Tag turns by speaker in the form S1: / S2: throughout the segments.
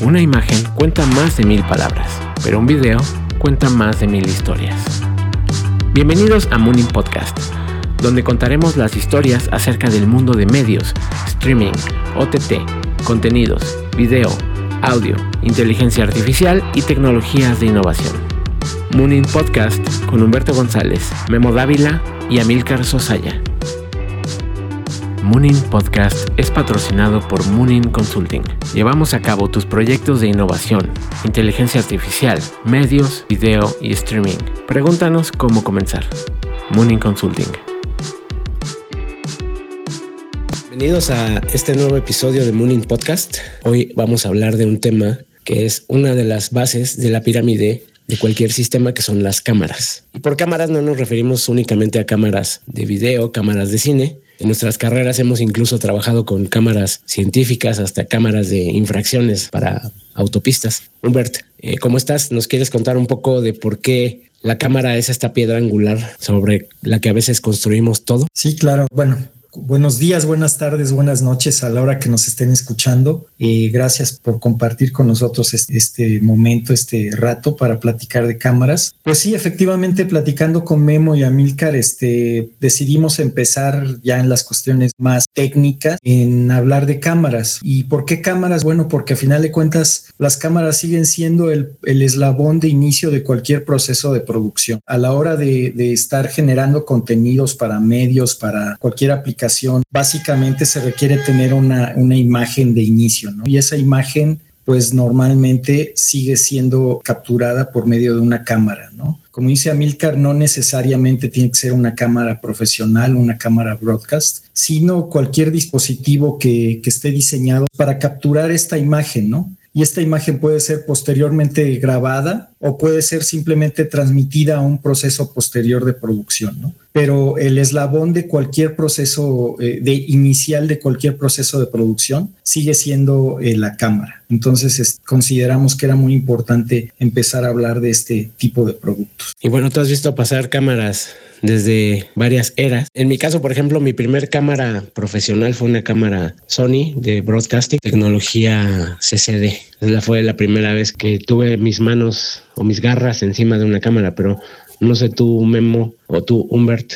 S1: Una imagen cuenta más de mil palabras, pero un video cuenta más de mil historias. Bienvenidos a Mooning Podcast, donde contaremos las historias acerca del mundo de medios, streaming, OTT, contenidos, video, audio, inteligencia artificial y tecnologías de innovación. Mooning Podcast con Humberto González, Memo Dávila y Amilcar Sosaya. Moonin Podcast es patrocinado por Moonin Consulting. Llevamos a cabo tus proyectos de innovación, inteligencia artificial, medios, video y streaming. Pregúntanos cómo comenzar. Moonin Consulting. Bienvenidos a este nuevo episodio de Moonin Podcast. Hoy vamos a hablar de un tema que es una de las bases de la pirámide de cualquier sistema que son las cámaras. Y por cámaras no nos referimos únicamente a cámaras de video, cámaras de cine, en nuestras carreras hemos incluso trabajado con cámaras científicas hasta cámaras de infracciones para autopistas. Humbert, eh, ¿cómo estás? ¿Nos quieres contar un poco de por qué la cámara es esta piedra angular sobre la que a veces construimos todo?
S2: Sí, claro. Bueno, Buenos días, buenas tardes, buenas noches a la hora que nos estén escuchando. y gracias por compartir con nosotros este, momento, este rato para platicar de cámaras. Pues sí, efectivamente, platicando con Memo y Amilcar, este, decidimos empezar ya en las cuestiones más técnicas en hablar de cámaras. ¿Y por qué cámaras? Bueno, porque a final de cuentas las cámaras siguen siendo el, eslabón de inicio de cualquier proceso de producción. A la hora de, de estar generando contenidos para medios, para cualquier aplicación, básicamente se requiere tener una, una imagen de inicio, ¿no? Y esa imagen pues normalmente sigue siendo capturada por medio de una cámara, ¿no? Como dice Amilcar, no necesariamente tiene que ser una cámara profesional, una cámara broadcast, sino cualquier dispositivo que, que esté diseñado para capturar esta imagen, ¿no? y esta imagen puede ser posteriormente grabada o puede ser simplemente transmitida a un proceso posterior de producción, ¿no? Pero el eslabón de cualquier proceso, eh, de inicial de cualquier proceso de producción sigue siendo eh, la cámara. Entonces consideramos que era muy importante empezar a hablar de este tipo de productos.
S1: Y bueno, tú has visto pasar cámaras desde varias eras. En mi caso, por ejemplo, mi primer cámara profesional fue una cámara Sony de broadcasting, tecnología CCD. Esa fue la primera vez que tuve mis manos o mis garras encima de una cámara, pero no sé tú, Memo, o tú, Humbert,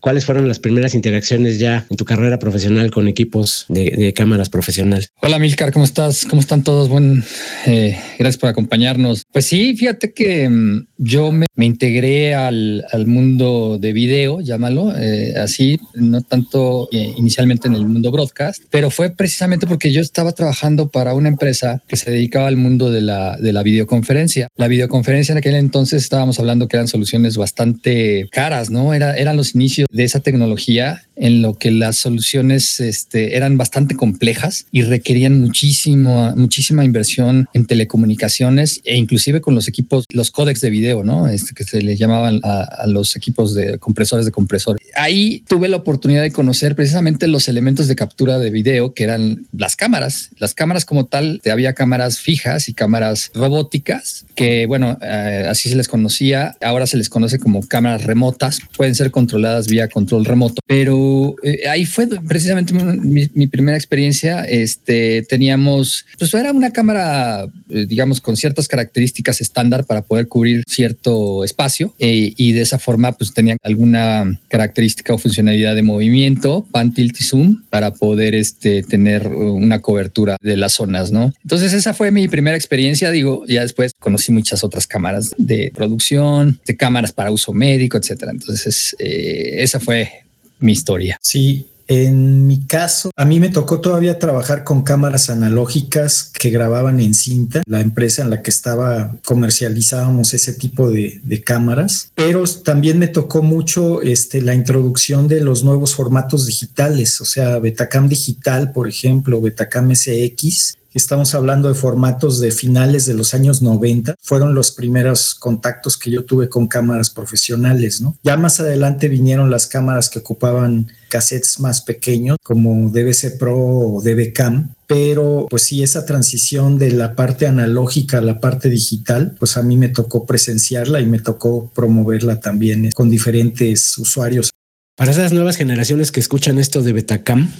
S1: ¿cuáles fueron las primeras interacciones ya en tu carrera profesional con equipos de, cámaras profesional?
S3: Hola Milcar, ¿cómo estás? ¿Cómo están todos? Buen, eh, gracias por acompañarnos. Pues sí, fíjate que mm, yo me, integré al, mundo de video, llámalo eh, así, no tanto eh, inicialmente en el mundo broadcast, pero fue precisamente porque yo estaba trabajando para una empresa que se dedicaba al mundo de la, de la videoconferencia. La videoconferencia en aquel entonces estábamos hablando que eran soluciones bastante caras, ¿no? Era los inicios de esa tecnología en lo que las soluciones este, eran bastante complejas y requerían muchísimo, muchísima inversión en telecomunicaciones e inclusive con los equipos, los códex de video, ¿no? Este, que se le llamaban a, los equipos de compresores de compresor. Ahí tuve la oportunidad de conocer precisamente los elementos de captura de video que eran las cámaras. Las cámaras como tal, había cámaras fijas y cámaras robóticas que, bueno, eh, así se les conocía. Ahora se les conoce como cámaras remotas. Pueden ser controladas vía control remoto, pero eh, ahí fue precisamente mi, primera experiencia. Este, teníamos, pues era una cámara, eh, digamos, con ciertas características estándar para poder cubrir cierto espacio eh, y de esa forma, pues tenía alguna característica o funcionalidad de movimiento, pan, tilt y zoom para poder este, tener una cobertura de las zonas, ¿no? Entonces esa fue mi primera experiencia. Digo, ya después conocí muchas otras cámaras de producción, de cámaras para uso médico, etcétera. Entonces esa fue mi historia.
S2: Sí, en mi caso, a mí me tocó todavía trabajar con cámaras analógicas que grababan en cinta. La empresa en la que estaba comercializábamos ese tipo de, cámaras, pero también me tocó mucho este, la introducción de los nuevos formatos digitales, o sea, Betacam digital, por ejemplo, Betacam SX, Estamos hablando de formatos de finales de los años 90. Fueron los primeros contactos que yo tuve con cámaras profesionales, ¿no? Ya más adelante vinieron las cámaras que ocupaban cassettes más pequeños como DVC Pro o DVCam, pero pues sí, esa transición de la parte analógica a la parte digital, pues a mí me tocó presenciarla y me tocó promoverla también con diferentes usuarios.
S1: Para esas nuevas generaciones que escuchan esto de Betacam,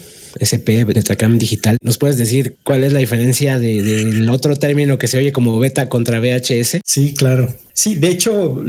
S1: SP, Betacam digital. ¿Nos puedes decir cuál es la diferencia del otro término que se oye como beta contra VHS?
S2: Sí, claro. Sí, de hecho,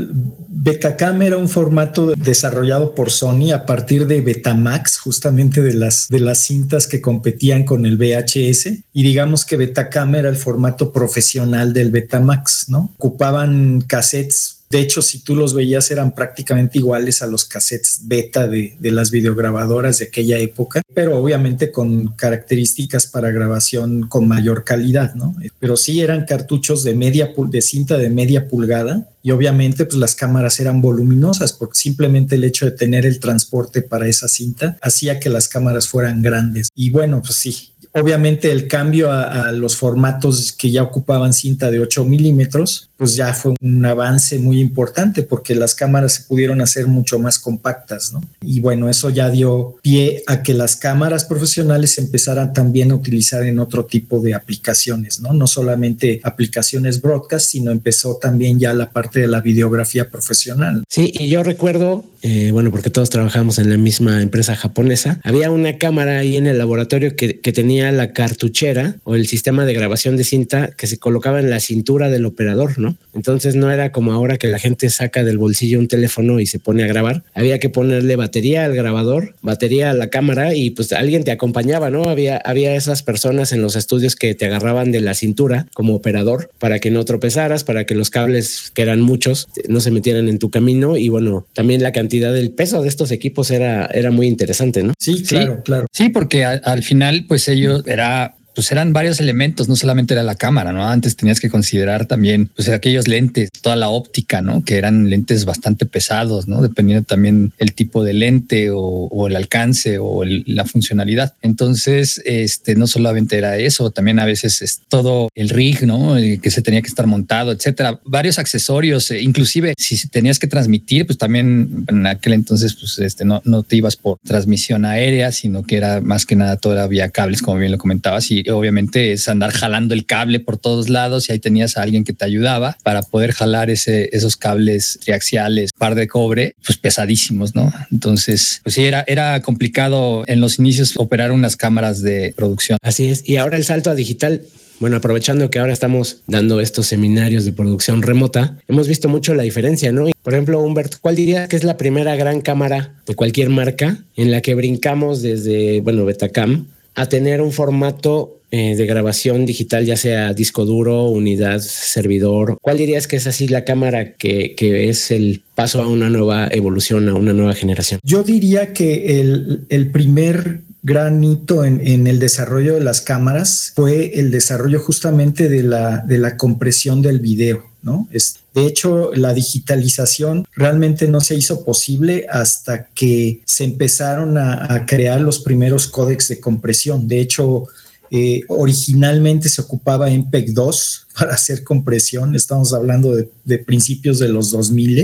S2: Betacam era un formato desarrollado por Sony a partir de Betamax, justamente de las, de las cintas que competían con el VHS. Y digamos que Betacam era el formato profesional del Betamax, ¿no? Ocupaban cassettes de hecho, si tú los veías eran prácticamente iguales a los cassettes beta de, las videograbadoras de aquella época, pero obviamente con características para grabación con mayor calidad, ¿no? Pero sí eran cartuchos de media de cinta de media pulgada y obviamente pues las cámaras eran voluminosas porque simplemente el hecho de tener el transporte para esa cinta hacía que las cámaras fueran grandes. Y bueno, pues sí, Obviamente el cambio a, los formatos que ya ocupaban cinta de 8 milímetros, pues ya fue un avance muy importante porque las cámaras se pudieron hacer mucho más compactas, ¿no? Y bueno, eso ya dio pie a que las cámaras profesionales empezaran también a utilizar en otro tipo de aplicaciones, ¿no? No solamente aplicaciones broadcast, sino empezó también ya la parte de la videografía profesional.
S1: Sí, y yo recuerdo, eh, bueno, porque todos trabajamos en la misma empresa japonesa, había una cámara ahí en el laboratorio que, que tenía la cartuchera o el sistema de grabación de cinta que se colocaba en la cintura del operador, ¿no? Entonces no era como ahora que la gente saca del bolsillo un teléfono y se pone a grabar. Había que ponerle batería al grabador, batería a la cámara y pues alguien te acompañaba, ¿no? Había, había esas personas en los estudios que te agarraban de la cintura como operador para que no tropezaras, para que los cables, que eran muchos, no se metieran en tu camino y bueno, también la cantidad del peso de estos equipos era, era muy interesante, ¿no?
S2: Sí, claro, claro.
S3: Sí, porque al final pues ellos era pues eran varios elementos, no solamente era la cámara, ¿no? Antes tenías que considerar también pues aquellos lentes, toda la óptica, ¿no? Que eran lentes bastante pesados, ¿no? Dependiendo también el tipo de lente o, el alcance o la funcionalidad. Entonces, este, no solamente era eso, también a veces es todo el rig, ¿no? que se tenía que estar montado, etcétera. Varios accesorios, eh, inclusive si tenías que transmitir, pues también en aquel entonces, pues este, no, no te ibas por transmisión aérea, sino que era más que nada toda vía cables, como bien lo comentabas, y obviamente es andar jalando el cable por todos lados y ahí tenías a alguien que te ayudaba para poder jalar ese, esos cables triaxiales, par de cobre, pues pesadísimos, ¿no? Entonces, pues sí, era, era complicado en los inicios operar unas cámaras de producción.
S1: Así es. Y ahora el salto a digital. Bueno, aprovechando que ahora estamos dando estos seminarios de producción remota, hemos visto mucho la diferencia, ¿no? Por ejemplo, Humbert, ¿cuál diría que es la primera gran cámara de cualquier marca en la que brincamos desde, bueno, Betacam a tener un formato eh, de grabación digital, ya sea disco duro, unidad, servidor? ¿Cuál dirías que es así la cámara que, que es el paso a una nueva evolución, a una nueva generación?
S2: Yo diría que el, el primer gran hito en, el desarrollo de las cámaras fue el desarrollo justamente de la, de la compresión del video. ¿no? Es, de hecho, la digitalización realmente no se hizo posible hasta que se empezaron a, crear los primeros códex de compresión. De hecho, eh, originalmente se ocupaba PEC 2 para hacer compresión, estamos hablando de, principios de los 2000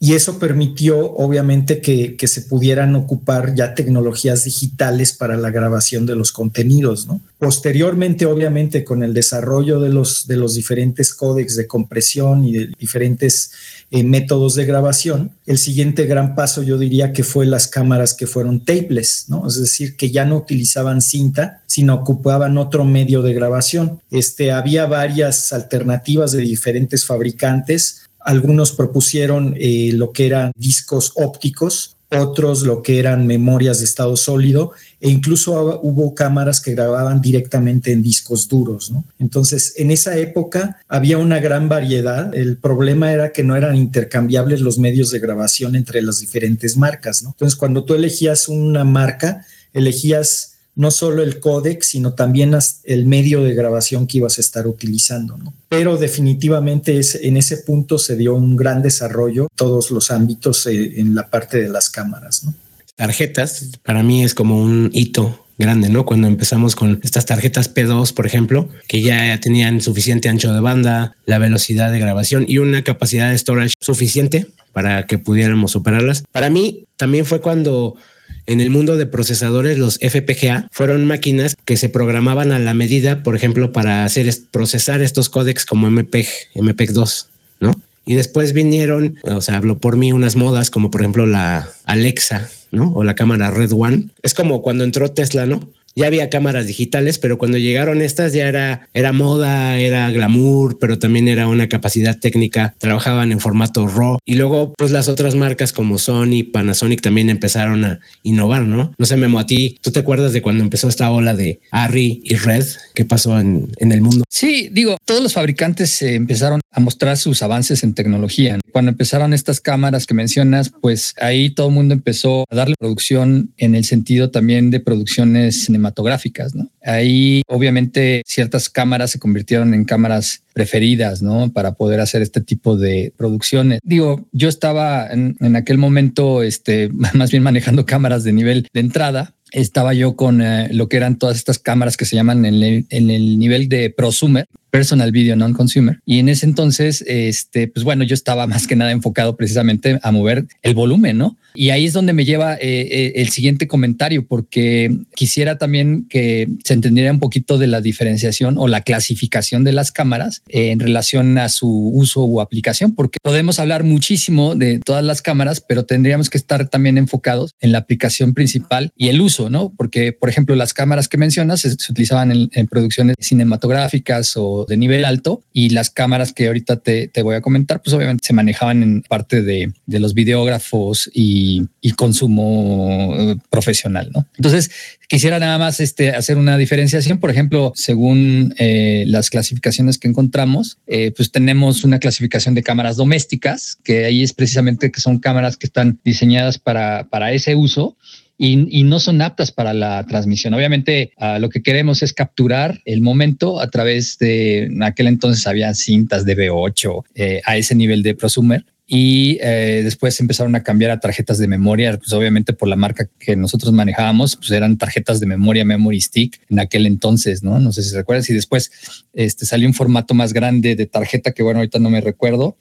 S2: y eso permitió obviamente que, se pudieran ocupar ya tecnologías digitales para la grabación de los contenidos. Posteriormente, obviamente, con el desarrollo de los, de los diferentes códex de compresión y de diferentes eh, métodos de grabación, el siguiente gran paso yo diría que fue las cámaras que fueron tapeless, ¿no? es decir, que ya no utilizaban cinta, sino ocupaban otro medio de grabación. Este, había varias alternativas de diferentes fabricantes algunos propusieron eh, lo que eran discos ópticos, otros lo que eran memorias de estado sólido e incluso hubo cámaras que grababan directamente en discos duros. Entonces, en esa época había una gran variedad. El problema era que no eran intercambiables los medios de grabación entre las diferentes marcas. Entonces, cuando tú elegías una marca, elegías no solo el códec, sino también el medio de grabación que ibas a estar utilizando. ¿no? Pero definitivamente es, en ese punto se dio un gran desarrollo todos los ámbitos eh, en la parte de las cámaras. ¿no?
S1: Tarjetas, para mí es como un hito grande, ¿no? Cuando empezamos con estas tarjetas P2, por ejemplo, que ya tenían suficiente ancho de banda, la velocidad de grabación y una capacidad de storage suficiente para que pudiéramos operarlas. Para mí también fue cuando en el mundo de procesadores, los FPGA fueron máquinas que se programaban a la medida, por ejemplo, para hacer procesar estos códecs como MPEG, MPEG 2, ¿no? Y después vinieron, o sea, hablo por mí, unas modas como por ejemplo la Alexa, ¿no? O la cámara Red One. Es como cuando entró Tesla, ¿no? Ya había cámaras digitales, pero cuando llegaron estas ya era, era moda, era glamour, pero también era una capacidad técnica, trabajaban en formato RAW y luego pues las otras marcas como Sony, Panasonic también empezaron a innovar, ¿no? No sé, Memo, a ti, ¿tú te acuerdas de cuando empezó esta ola de Arri y Red? ¿Qué pasó en, en el mundo?
S3: Sí, digo, todos los fabricantes empezaron a mostrar sus avances en tecnología. Cuando empezaron estas cámaras que mencionas, pues ahí todo el mundo empezó a darle producción en el sentido también de producciones cinematográficas, ¿no? Ahí obviamente ciertas cámaras se convirtieron en cámaras preferidas, ¿no? Para poder hacer este tipo de producciones. Digo, yo estaba en, aquel momento, este, más bien manejando cámaras de nivel de entrada, estaba yo con eh, lo que eran todas estas cámaras que se llaman en el nivel de prosumer, personal video non-consumer. Y en ese entonces, este, pues bueno, yo estaba más que nada enfocado precisamente a mover el volumen, ¿no? Y ahí es donde me lleva eh, eh, el siguiente comentario, porque quisiera también que se entendiera un poquito de la diferenciación o la clasificación de las cámaras en relación a su uso o aplicación, porque podemos hablar muchísimo de todas las cámaras, pero tendríamos que estar también enfocados en la aplicación principal y el uso, ¿no? Porque, por ejemplo, las cámaras que mencionas se, se utilizaban en, en producciones cinematográficas o de nivel alto y las cámaras que ahorita te, te voy a comentar, pues obviamente se manejaban en parte de, de los videógrafos y, consumo eh, profesional, ¿no? Entonces, quisiera nada más este, hacer una diferenciación, por ejemplo, según eh, las clasificaciones que encontramos, eh, pues tenemos una clasificación de cámaras domésticas, que ahí es precisamente que son cámaras que están diseñadas para, para ese uso y, y, no son aptas para la transmisión. Obviamente, uh, lo que queremos es capturar el momento a través de, en aquel entonces había cintas de B8 eh, a ese nivel de prosumer. Y eh, después empezaron a cambiar a tarjetas de memoria, pues obviamente por la marca que nosotros manejábamos, pues eran tarjetas de memoria, memory stick en aquel entonces, ¿no? No sé si recuerdas. Y después este, salió un formato más grande de tarjeta que, bueno, ahorita no me recuerdo,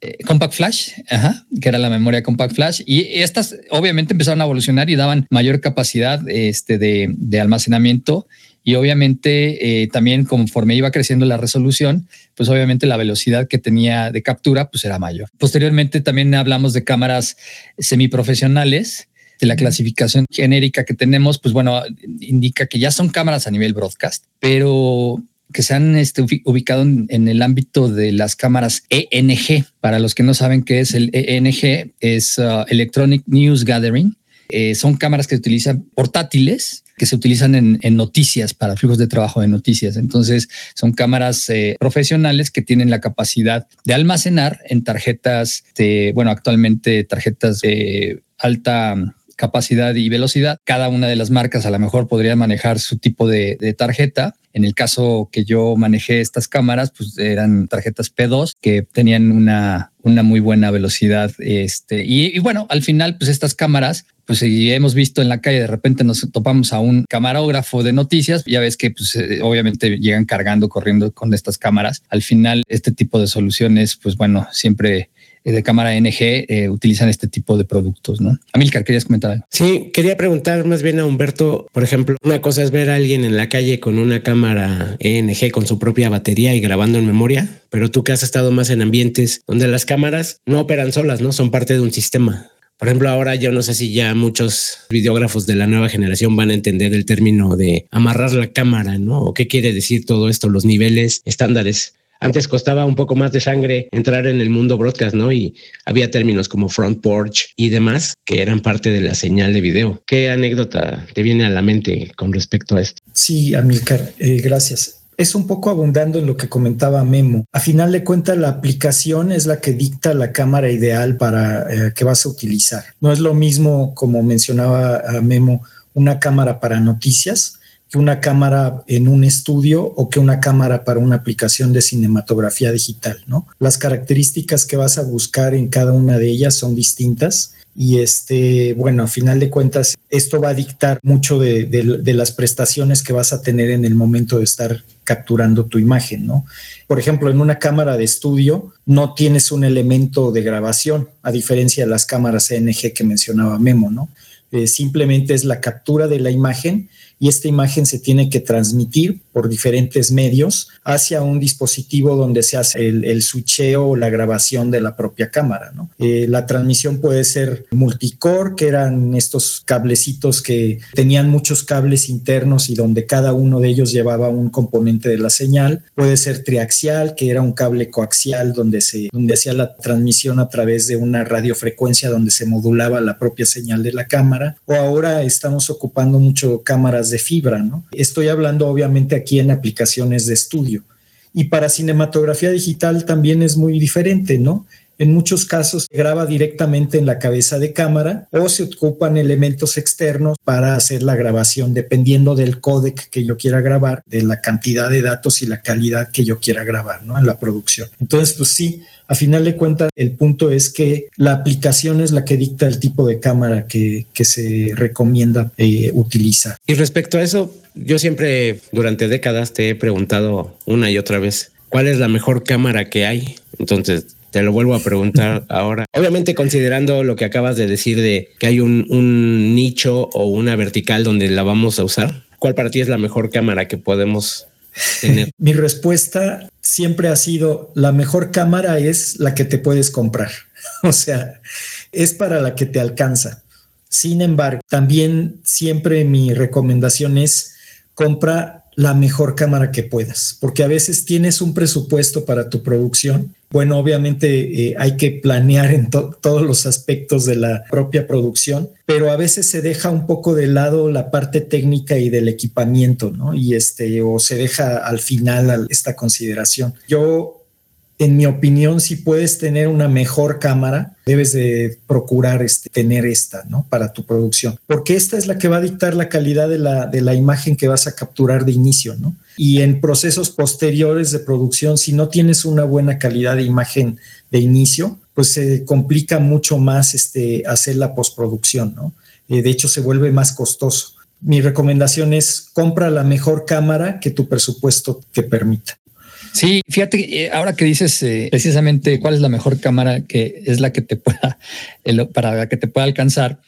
S3: eh, Compact Flash, ajá, que era la memoria Compact Flash, y estas obviamente empezaron a evolucionar y daban mayor capacidad este, de, de almacenamiento y obviamente eh, también conforme iba creciendo la resolución, pues obviamente la velocidad que tenía de captura pues era mayor. Posteriormente también hablamos de cámaras semiprofesionales, de la clasificación genérica que tenemos, pues bueno, indica que ya son cámaras a nivel broadcast, pero que se han este, ubicado en, el ámbito de las cámaras ENG. Para los que no saben qué es el ENG, es uh, Electronic News Gathering. Eh, son cámaras que se utilizan portátiles que se utilizan en, en, noticias para flujos de trabajo de noticias. Entonces son cámaras eh, profesionales que tienen la capacidad de almacenar en tarjetas de, bueno, actualmente tarjetas de alta capacidad y velocidad. Cada una de las marcas a lo mejor podría manejar su tipo de, de tarjeta. En el caso que yo manejé estas cámaras, pues eran tarjetas P2 que tenían una, una muy buena velocidad. Este, y, y bueno, al final, pues estas cámaras pues hemos visto en la calle, de repente nos topamos a un camarógrafo de noticias, ya ves que pues, eh, obviamente llegan cargando, corriendo con estas cámaras. Al final, este tipo de soluciones, pues bueno, siempre de cámara NG eh, utilizan este tipo de productos, ¿no? Amilcar, ¿querías comentar?
S1: Sí, quería preguntar más bien a Humberto, por ejemplo, una cosa es ver a alguien en la calle con una cámara ENG con su propia batería y grabando en memoria, pero tú que has estado más en ambientes donde las cámaras no operan solas, ¿no? Son parte de un sistema. Por ejemplo, ahora yo no sé si ya muchos videógrafos de la nueva generación van a entender el término de amarrar la cámara, ¿no? ¿O qué quiere decir todo esto? Los niveles estándares. Antes costaba un poco más de sangre entrar en el mundo broadcast, ¿no? Y había términos como front porch y demás que eran parte de la señal de video. ¿Qué anécdota te viene a la mente con respecto a esto?
S2: Sí, Amilcar, eh, gracias es un poco abundando en lo que comentaba Memo. A final de cuentas, la aplicación es la que dicta la cámara ideal para eh, que vas a utilizar. No es lo mismo, como mencionaba Memo, una cámara para noticias que una cámara en un estudio o que una cámara para una aplicación de cinematografía digital, ¿no? Las características que vas a buscar en cada una de ellas son distintas y este, bueno, a final de cuentas, esto va a dictar mucho de, las prestaciones que vas a tener en el momento de estar capturando tu imagen, ¿no? Por ejemplo, en una cámara de estudio no tienes un elemento de grabación, a diferencia de las cámaras CNG que mencionaba Memo, ¿no? Eh, simplemente es la captura de la imagen y esta imagen se tiene que transmitir por diferentes medios hacia un dispositivo donde se hace el, el switcheo o la grabación de la propia cámara. ¿no? Eh, la transmisión puede ser multicore, que eran estos cablecitos que tenían muchos cables internos y donde cada uno de ellos llevaba un componente de la señal. Puede ser triaxial, que era un cable coaxial donde se donde hacía la transmisión a través de una radiofrecuencia donde se modulaba la propia señal de la cámara. O ahora estamos ocupando mucho cámaras de fibra, ¿no? Estoy hablando obviamente aquí en aplicaciones de estudio. Y para cinematografía digital también es muy diferente, ¿no? En muchos casos se graba directamente en la cabeza de cámara o se ocupan elementos externos para hacer la grabación dependiendo del códec que yo quiera grabar, de la cantidad de datos y la calidad que yo quiera grabar ¿no? en la producción. Entonces, pues sí, a final de cuentas, el punto es que la aplicación es la que dicta el tipo de cámara que, se recomienda eh, utilizar.
S1: Y respecto a eso, yo siempre durante décadas te he preguntado una y otra vez, ¿cuál es la mejor cámara que hay? Entonces, te lo vuelvo a preguntar ahora. Obviamente considerando lo que acabas de decir de que hay un, un, nicho o una vertical donde la vamos a usar, ¿cuál para ti es la mejor cámara que podemos tener?
S2: Mi respuesta siempre ha sido, la mejor cámara es la que te puedes comprar. o sea, es para la que te alcanza. Sin embargo, también siempre mi recomendación es compra la mejor cámara que puedas, porque a veces tienes un presupuesto para tu producción. Bueno, obviamente eh, hay que planear en to todos los aspectos de la propia producción, pero a veces se deja un poco de lado la parte técnica y del equipamiento, ¿no? Y este, o se deja al final esta consideración. Yo en mi opinión, si puedes tener una mejor cámara, debes de procurar este, tener esta, ¿no? Para tu producción, porque esta es la que va a dictar la calidad de la, imagen que vas a capturar de inicio, ¿no? Y en procesos posteriores de producción, si no tienes una buena calidad de imagen de inicio, pues se complica mucho más este, hacer la postproducción, ¿no? Eh, de hecho, se vuelve más costoso. Mi recomendación es compra la mejor cámara que tu presupuesto te permita.
S3: Sí, fíjate, eh, ahora que dices eh, precisamente cuál es la mejor cámara que es la que te pueda, para la que te pueda alcanzar,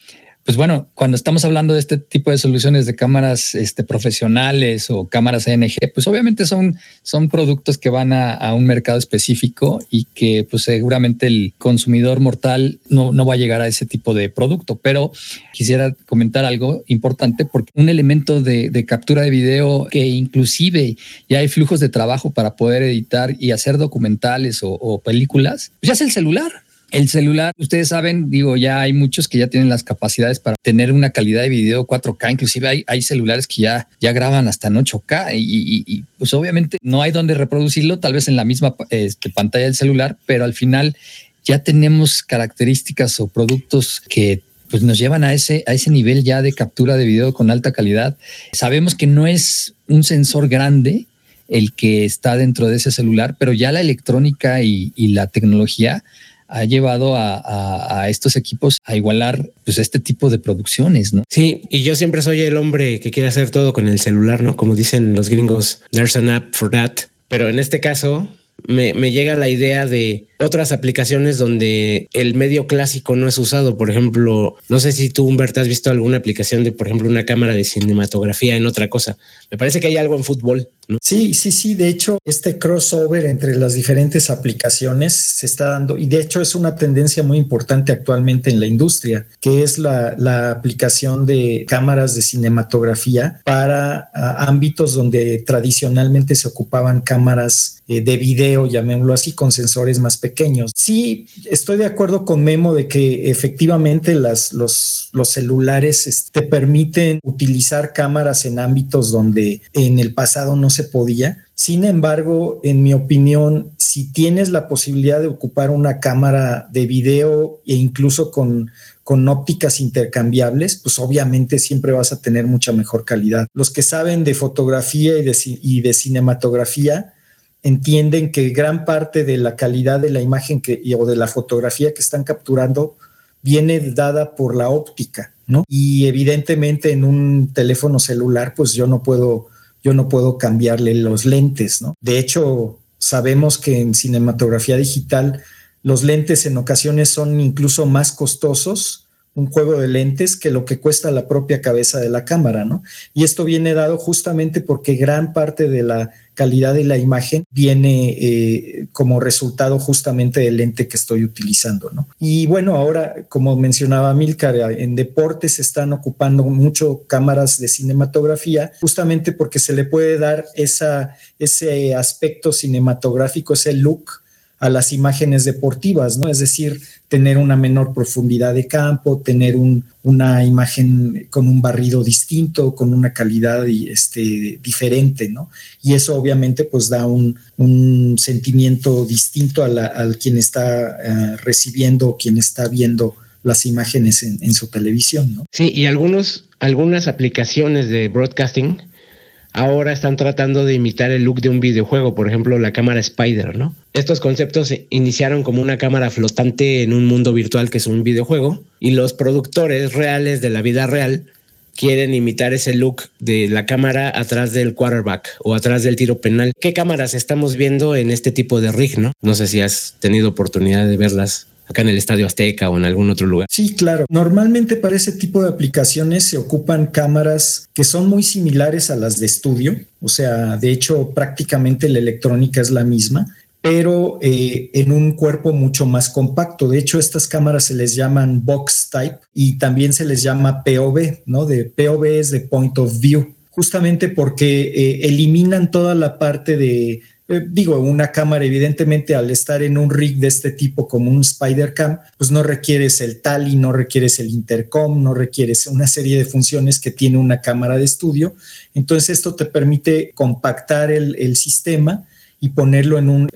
S3: pues bueno, cuando estamos hablando de este tipo de soluciones de cámaras este, profesionales o cámaras ENG, pues obviamente son, son productos que van a, un mercado específico y que pues seguramente el consumidor mortal no, no va a llegar a ese tipo de producto. Pero quisiera comentar algo importante porque un elemento de, de captura de video que inclusive ya hay flujos de trabajo para poder editar y hacer documentales o, o películas, pues ya es el celular. El celular, ustedes saben, digo, ya hay muchos que ya tienen las capacidades para tener una calidad de video 4K, inclusive hay, hay celulares que ya, ya graban hasta en 8K y, pues obviamente no hay donde reproducirlo, tal vez en la misma este, pantalla del celular, pero al final ya tenemos características o productos que pues nos llevan a ese, a ese nivel ya de captura de video con alta calidad. Sabemos que no es un sensor grande el que está dentro de ese celular, pero ya la electrónica y la tecnología ha llevado a, estos equipos a igualar pues este tipo de producciones, ¿no?
S1: Sí, y yo siempre soy el hombre que quiere hacer todo con el celular, ¿no? Como dicen los gringos, there's an app for that. Pero en este caso me, me llega la idea de otras aplicaciones donde el medio clásico no es usado. Por ejemplo, no sé si tú, Humberto, has visto alguna aplicación de, por ejemplo, una cámara de cinematografía en otra cosa. Me parece que hay algo en fútbol.
S2: Sí, sí, sí. De hecho, este crossover entre las diferentes aplicaciones se está dando y de hecho es una tendencia muy importante actualmente en la industria, que es la, aplicación de cámaras de cinematografía para uh, ámbitos donde tradicionalmente se ocupaban cámaras eh, de video, llamémoslo así, con sensores más pequeños pequeños. Sí, estoy de acuerdo con Memo de que efectivamente las, los, celulares te permiten utilizar cámaras en ámbitos donde en el pasado no se podía. Sin embargo, en mi opinión, si tienes la posibilidad de ocupar una cámara de video e incluso con, con ópticas intercambiables, pues obviamente siempre vas a tener mucha mejor calidad. Los que saben de fotografía y de, y de cinematografía, entienden que gran parte de la calidad de la imagen o de la fotografía que están capturando viene dada por la óptica, ¿no? Y evidentemente en un teléfono celular, pues yo no puedo, yo no puedo cambiarle los lentes, ¿no? De hecho, sabemos que en cinematografía digital los lentes en ocasiones son incluso más costosos un juego de lentes que lo que cuesta la propia cabeza de la cámara, ¿no? Y esto viene dado justamente porque gran parte de la calidad de la imagen viene eh, como resultado justamente del lente que estoy utilizando, ¿no? Y bueno, ahora, como mencionaba Milcar, en deportes se están ocupando mucho cámaras de cinematografía, justamente porque se le puede dar ese aspecto cinematográfico, ese look a las imágenes deportivas, ¿no? Es decir, tener una menor profundidad de campo, tener una imagen con un barrido distinto, con una calidad este, diferente, ¿no? Y eso obviamente pues da un, sentimiento distinto al quien está eh, recibiendo, quien está viendo las imágenes en, su televisión, ¿no?
S1: Sí, y algunos, algunas aplicaciones de broadcasting ahora están tratando de imitar el look de un videojuego, por ejemplo, la cámara Spider, ¿no? Estos conceptos iniciaron como una cámara flotante en un mundo virtual que es un videojuego y los productores reales de la vida real quieren imitar ese look de la cámara atrás del quarterback o atrás del tiro penal. ¿Qué cámaras estamos viendo en este tipo de rig, no? No sé si has tenido oportunidad de verlas acá en el Estadio Azteca o en algún otro lugar.
S2: Sí, claro. Normalmente para ese tipo de aplicaciones se ocupan cámaras que son muy similares a las de estudio. O sea, de hecho, prácticamente la electrónica es la misma pero eh, en un cuerpo mucho más compacto. De hecho, estas cámaras se les llaman box type y también se les llama POV, ¿no? De POV es de point of view, justamente porque eh, eliminan toda la parte de eh, digo, una cámara, evidentemente, al estar en un rig de este tipo como un Spider Cam, pues no requieres el tally, no requieres el intercom, no requieres una serie de funciones que tiene una cámara de estudio. Entonces, esto te permite compactar el, sistema y ponerlo en un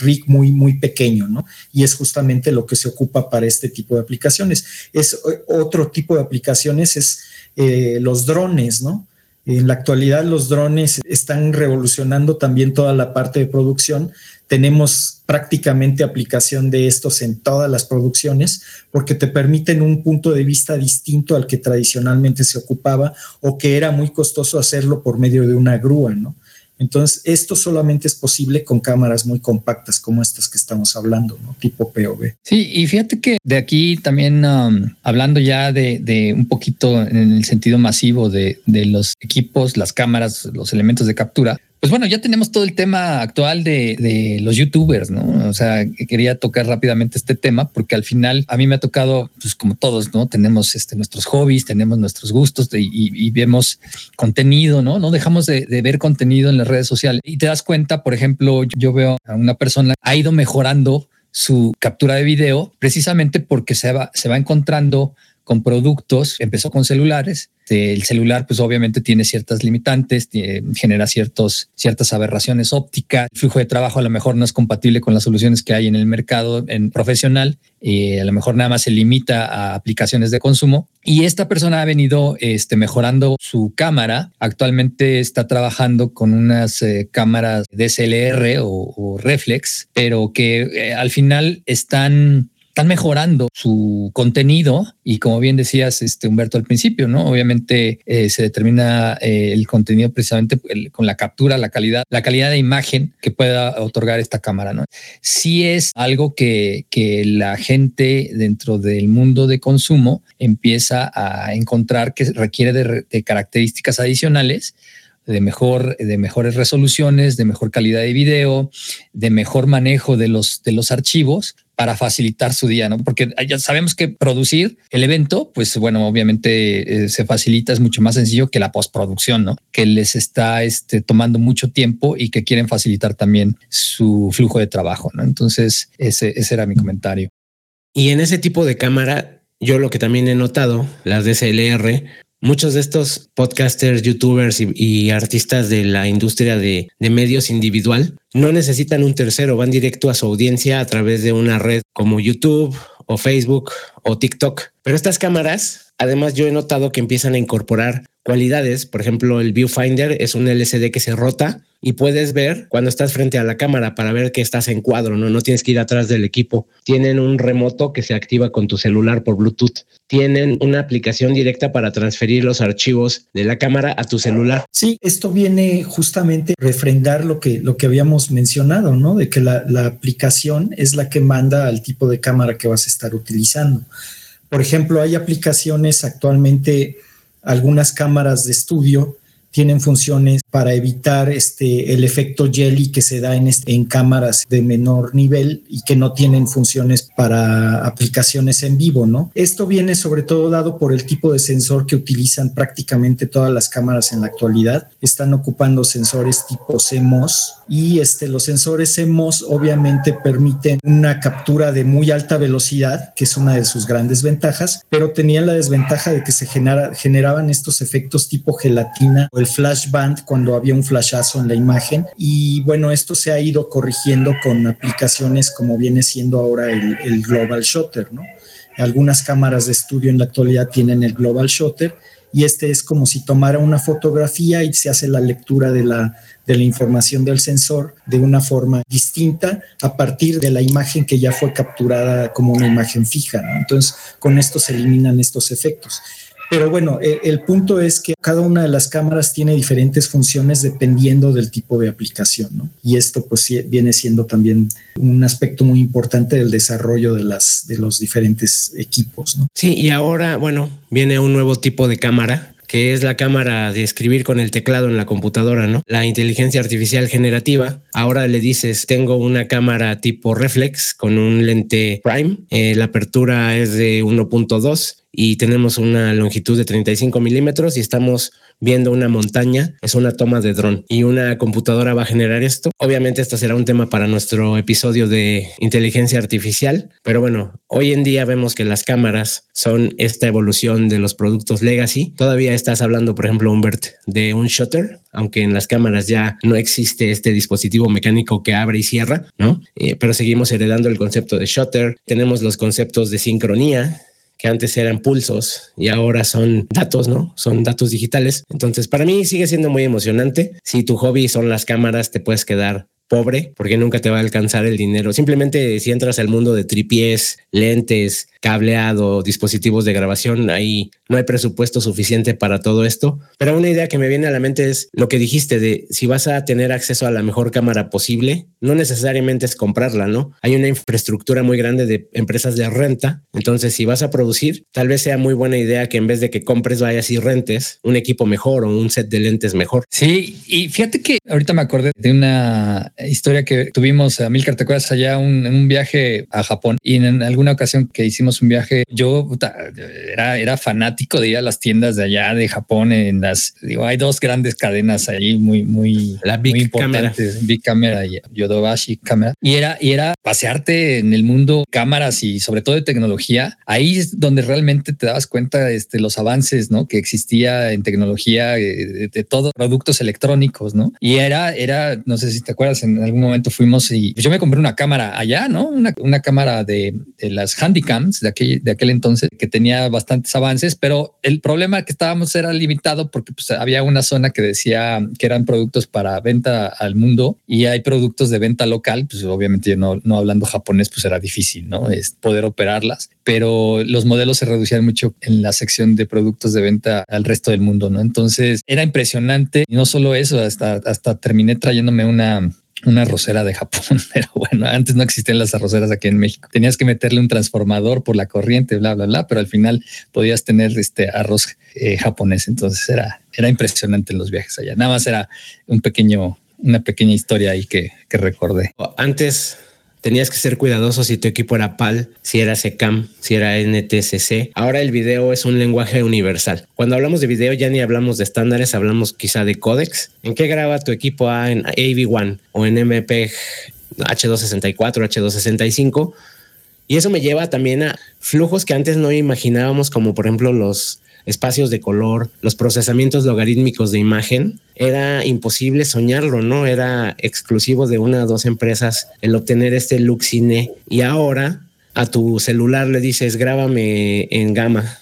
S2: rig muy, muy pequeño, ¿no? Y es justamente lo que se ocupa para este tipo de aplicaciones. Es eh, otro tipo de aplicaciones, es eh, los drones, ¿no? En la actualidad los drones están revolucionando también toda la parte de producción. Tenemos prácticamente aplicación de estos en todas las producciones porque te permiten un punto de vista distinto al que tradicionalmente se ocupaba o que era muy costoso hacerlo por medio de una grúa, ¿no? Entonces, esto solamente es posible con cámaras muy compactas como estas que estamos hablando, ¿no? Tipo POV.
S3: Sí, y fíjate que de aquí también um, hablando ya de, un poquito en el sentido masivo de, de los equipos, las cámaras, los elementos de captura, pues bueno, ya tenemos todo el tema actual de, los youtubers, ¿no? O sea, quería tocar rápidamente este tema porque al final a mí me ha tocado, pues como todos, ¿no? Tenemos este, nuestros hobbies, tenemos nuestros gustos y, vemos contenido, ¿no? No dejamos de, ver contenido en las redes sociales y te das cuenta, por ejemplo, yo veo a una persona ha ido mejorando su captura de video precisamente porque se va, se va encontrando con productos, empezó con celulares el celular, pues obviamente tiene ciertas limitantes, genera ciertos, ciertas aberraciones ópticas. El flujo de trabajo a lo mejor no es compatible con las soluciones que hay en el mercado en profesional. Eh, a lo mejor nada más se limita a aplicaciones de consumo. Y esta persona ha venido este, mejorando su cámara. Actualmente está trabajando con unas eh, cámaras DSLR o, o, reflex, pero que eh, al final están están mejorando su contenido y como bien decías, este Humberto al principio, ¿no? Obviamente eh, se determina eh, el contenido precisamente con la captura, la calidad, la calidad de imagen que pueda otorgar esta cámara, ¿no? Es algo que, que la gente dentro del mundo de consumo empieza a encontrar que requiere de características adicionales de mejor, de mejores resoluciones, de mejor calidad de video, de mejor manejo de los, de los archivos para facilitar su día, ¿no? Porque ya sabemos que producir el evento, pues bueno, obviamente eh, se facilita, es mucho más sencillo que la postproducción, ¿no? Que les está este, tomando mucho tiempo y que quieren facilitar también su flujo de trabajo, ¿no? Entonces, ese, ese era mi comentario.
S1: Y en ese tipo de cámara, yo lo que también he notado, las DSLR, muchos de estos podcasters, youtubers y, artistas de la industria de, de, medios individual no necesitan un tercero, van directo a su audiencia a través de una red como YouTube o Facebook o TikTok. Pero estas cámaras, además yo he notado que empiezan a incorporar cualidades. Por ejemplo, el viewfinder es un LCD que se rota y puedes ver cuando estás frente a la cámara para ver que estás en cuadro, ¿no? No tienes que ir atrás del equipo. Tienen un remoto que se activa con tu celular por Bluetooth. Tienen una aplicación directa para transferir los archivos de la cámara a tu celular.
S2: Sí, esto viene justamente a refrendar lo que, lo que habíamos mencionado, ¿no? De que la, la aplicación es la que manda al tipo de cámara que vas a estar utilizando Por ejemplo, hay aplicaciones actualmente, algunas cámaras de estudio tienen funciones para evitar este, el efecto jelly que se da en, en cámaras de menor nivel y que no tienen funciones para aplicaciones en vivo, ¿no? Esto viene sobre todo dado por el tipo de sensor que utilizan prácticamente todas las cámaras en la actualidad. Están ocupando sensores tipo CMOS y este, los sensores CMOS obviamente permiten una captura de muy alta velocidad, que es una de sus grandes ventajas, pero tenían la desventaja de que se generaban estos efectos tipo gelatina o el flash band cuando había un flashazo en la imagen. Y bueno, esto se ha ido corrigiendo con aplicaciones como viene siendo ahora el, Global Shutter, ¿no? Algunas cámaras de estudio en la actualidad tienen el Global Shutter y este es como si tomara una fotografía y se hace la lectura de la, de la información del sensor de una forma distinta a partir de la imagen que ya fue capturada como una imagen fija. Entonces, con esto se eliminan estos efectos. Pero bueno, e, el, punto es que cada una de las cámaras tiene diferentes funciones dependiendo del tipo de aplicación, ¿no? Y esto pues viene siendo también un aspecto muy importante del desarrollo de las de los diferentes equipos, ¿no?
S1: Sí, y ahora, bueno, viene un nuevo tipo de cámara que es la cámara de escribir con el teclado en la computadora, ¿no? La inteligencia artificial generativa. Ahora le dices, tengo una cámara tipo reflex con un lente prime. Eh, la apertura es de 1.2 y tenemos una longitud de 35 milímetros y estamos viendo una montaña, es una toma de dron y una computadora va a generar esto. Obviamente esto será un tema para nuestro episodio de inteligencia artificial, pero bueno, hoy en día vemos que las cámaras son esta evolución de los productos legacy. Todavía estás hablando, por ejemplo, Humbert, de un shutter, aunque en las cámaras ya no existe este dispositivo mecánico que abre y cierra, ¿no? Eh, pero seguimos heredando el concepto de shutter, tenemos los conceptos de sincronía, que antes eran pulsos y ahora son datos, ¿no? Son datos digitales. Entonces, para mí sigue siendo muy emocionante. Si tu hobby son las cámaras, te puedes quedar pobre porque nunca te va a alcanzar el dinero. Simplemente si entras al mundo de tripiés, lentes, cableado, dispositivos de grabación, ahí no hay presupuesto suficiente para todo esto. Pero una idea que me viene a la mente es lo que dijiste de si vas a tener acceso a la mejor cámara posible, no necesariamente es comprarla, ¿no? Hay una infraestructura muy grande de empresas de renta. Entonces, si vas a producir, tal vez sea muy buena idea que en vez de que compres, vayas y rentes un equipo mejor o un set de lentes mejor.
S3: Sí, y fíjate que ahorita me acordé de una historia que tuvimos, a Milcar, ¿te allá en un viaje a Japón? Y en, alguna ocasión que hicimos un viaje, yo era, era fanático de ir a las tiendas de allá de Japón. En las, digo, hay dos grandes cadenas ahí muy, muy,
S1: La Big
S3: muy importantes, Big Camera y Yodobashi Camera. Y era, y era pasearte en el mundo cámaras y sobre todo de tecnología. Ahí es donde realmente te dabas cuenta de este, los avances ¿no? que existía en tecnología eh, de, de todos productos electrónicos, ¿no? Y era, era, no sé si te acuerdas, en algún momento fuimos y yo me compré una cámara allá, ¿no? Una, una cámara de, de, las handycams de aquel, de aquel entonces que tenía bastantes avances, pero el problema que estábamos era limitado porque pues, había una zona que decía que eran productos para venta al mundo y hay productos de venta local, pues obviamente no, no hablando japonés, pues era difícil, ¿no? Es poder operarlas, pero los modelos se reducían mucho en la sección de productos de venta al resto del mundo, ¿no? Entonces era impresionante y no solo eso, hasta, hasta terminé trayéndome una, una rosera de Japón, pero bueno, antes no existían las arroceras aquí en México. Tenías que meterle un transformador por la corriente, bla, bla, bla, pero al final podías tener este arroz eh, japonés. Entonces era, era impresionante los viajes allá. Nada más era un pequeño, una pequeña historia ahí que, que recordé.
S1: Antes tenías que ser cuidadoso si tu equipo era PAL, si era SECAM, si era NTSC. Ahora el video es un lenguaje universal. Cuando hablamos de video ya ni hablamos de estándares, hablamos quizá de códex. ¿En qué graba tu equipo A en AV1 o en MP H264, H265? Y eso me lleva también a flujos que antes no imaginábamos, como por ejemplo los espacios de color, los procesamientos logarítmicos de imagen, era imposible soñarlo, ¿no? Era exclusivo de una o dos empresas el obtener este look cine y ahora a tu celular le dices grábame en gama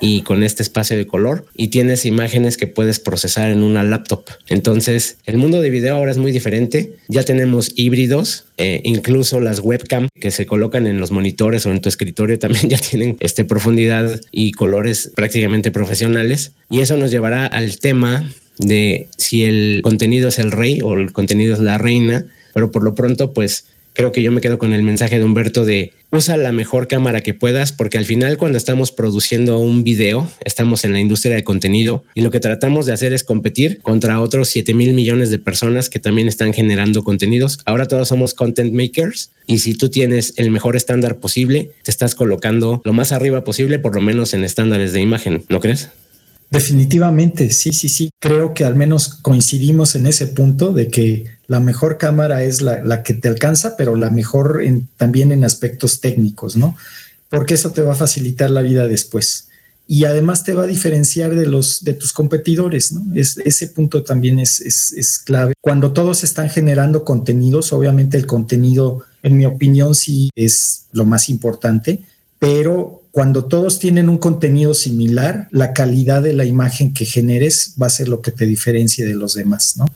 S1: y con este espacio de color y tienes imágenes que puedes procesar en una laptop. Entonces, el mundo de video ahora es muy diferente. Ya tenemos híbridos, eh, incluso las webcam que se colocan en los monitores o en tu escritorio también ya tienen este profundidad y colores prácticamente profesionales. Y eso nos llevará al tema de si el contenido es el rey o el contenido es la reina, pero por lo pronto, pues creo que yo me quedo con el mensaje de Humberto de usa la mejor cámara que puedas, porque al final cuando estamos produciendo un video, estamos en la industria de contenido y lo que tratamos de hacer es competir contra otros 7 mil millones de personas que también están generando contenidos. Ahora todos somos content makers y si tú tienes el mejor estándar posible, te estás colocando lo más arriba posible, por lo menos en estándares de imagen, ¿no crees?
S2: Definitivamente, sí, sí, sí. Creo que al menos coincidimos en ese punto de que la mejor cámara es la, que te alcanza, pero la mejor también en aspectos técnicos, ¿no? Porque eso te va a facilitar la vida después. Y además te va a diferenciar de los de tus competidores, ¿no? Es, ese punto también es, es clave. Cuando todos están generando contenidos, obviamente el contenido, en mi opinión, sí es lo más importante, pero cuando todos tienen un contenido similar, la calidad de la imagen que generes va a ser lo que te diferencie de los demás, ¿no?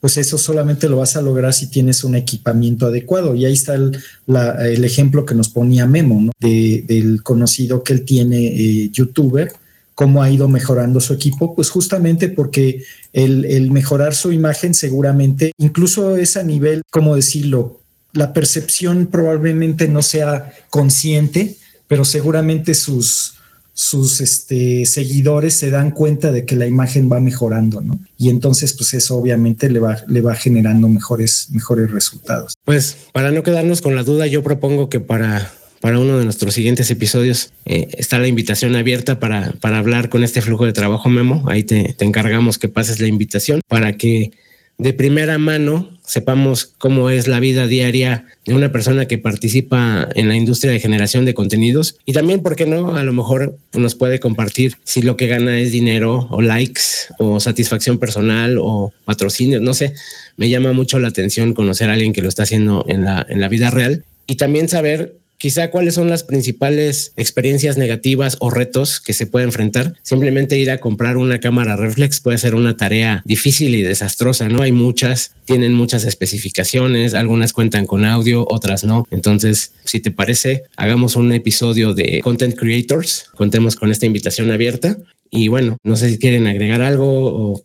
S2: Pues eso solamente lo vas a lograr si tienes un equipamiento adecuado. Y ahí está el, ejemplo que nos ponía Memo, ¿no? del conocido que él tiene, eh, youtuber, cómo ha ido mejorando su equipo, pues justamente porque el, el, mejorar su imagen seguramente, incluso es a nivel, ¿cómo decirlo? La percepción probablemente no sea consciente, pero seguramente sus, sus este, seguidores se dan cuenta de que la imagen va mejorando, ¿no? Y entonces, pues eso obviamente le va, le va generando mejores, mejores resultados.
S1: Pues para no quedarnos con la duda, yo propongo que para, para uno de nuestros siguientes episodios eh, está la invitación abierta para, para hablar con este flujo de trabajo memo. Ahí te, te encargamos que pases la invitación para que de primera mano sepamos cómo es la vida diaria de una persona que participa en la industria de generación de contenidos. Y también, ¿por qué no? A lo mejor nos puede compartir si lo que gana es dinero o likes o satisfacción personal o patrocinio, no sé, me llama mucho la atención conocer a alguien que lo está haciendo en la, en la vida real. Y también saber quizá cuáles son las principales experiencias negativas o retos que se puede enfrentar. Simplemente ir a comprar una cámara reflex puede ser una tarea difícil y desastrosa, ¿no? Hay muchas, tienen muchas especificaciones, algunas cuentan con audio, otras no. Entonces, si te parece, hagamos un episodio de Content Creators, contemos con esta invitación abierta. Y bueno, no sé si quieren agregar algo o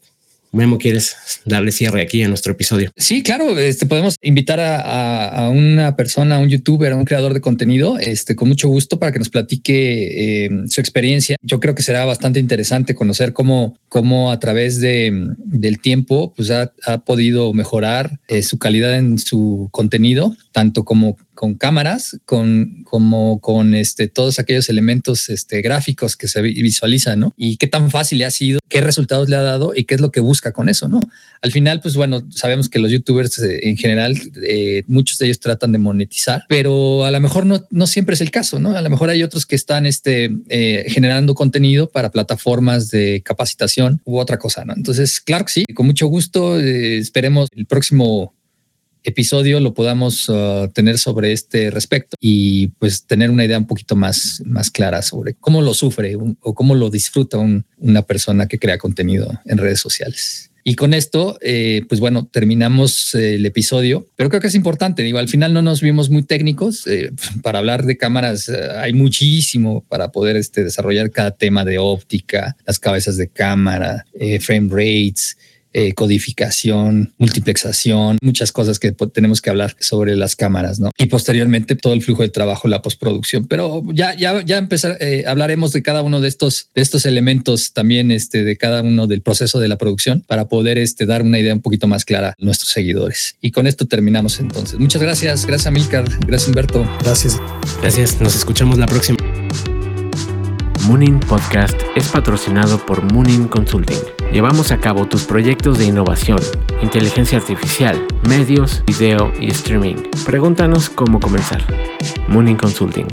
S1: Memo, ¿quieres darle cierre aquí a nuestro episodio?
S3: Sí, claro. Este podemos invitar a, una persona, a un youtuber, a un creador de contenido, este con mucho gusto para que nos platique eh, su experiencia. Yo creo que será bastante interesante conocer cómo, cómo a través de, del tiempo pues ha, podido mejorar eh, su calidad en su contenido, tanto como con cámaras, con, como con este, todos aquellos elementos este, gráficos que se visualizan, ¿no? Y qué tan fácil le ha sido, qué resultados le ha dado y qué es lo que busca con eso, ¿no? Al final, pues bueno, sabemos que los youtubers eh, en general, eh, muchos de ellos tratan de monetizar, pero a lo mejor no, no siempre es el caso, ¿no? A lo mejor hay otros que están este, eh, generando contenido para plataformas de capacitación u otra cosa, ¿no? Entonces, claro que sí, con mucho gusto, esperemos el próximo episodio lo podamos uh, tener sobre este respecto y pues tener una idea un poquito más, más clara sobre cómo lo sufre o cómo lo disfruta una persona que crea contenido en redes sociales. Y con esto, eh, pues bueno, terminamos el episodio, pero creo que es importante. Digo, al final no nos vimos muy técnicos. Eh, para hablar de cámaras eh, hay muchísimo para poder este, desarrollar cada tema de óptica, las cabezas de cámara, frame rates, eh, codificación, multiplexación, muchas cosas que tenemos que hablar sobre las cámaras, ¿no? Y posteriormente todo el flujo de trabajo, la postproducción. Pero ya, ya, ya empezar, eh, hablaremos de cada uno de estos, de estos elementos también, este, de cada uno del proceso de la producción para poder este, dar una idea un poquito más clara a nuestros seguidores. Y con esto terminamos entonces. Muchas gracias. Gracias, Amilcar. Gracias, Humberto.
S2: Gracias.
S1: Gracias. Nos escuchamos la próxima. Moonin Podcast es patrocinado por Moonin Consulting. Llevamos a cabo tus proyectos de innovación, inteligencia artificial, medios, video y streaming. Pregúntanos cómo comenzar. Moonin Consulting.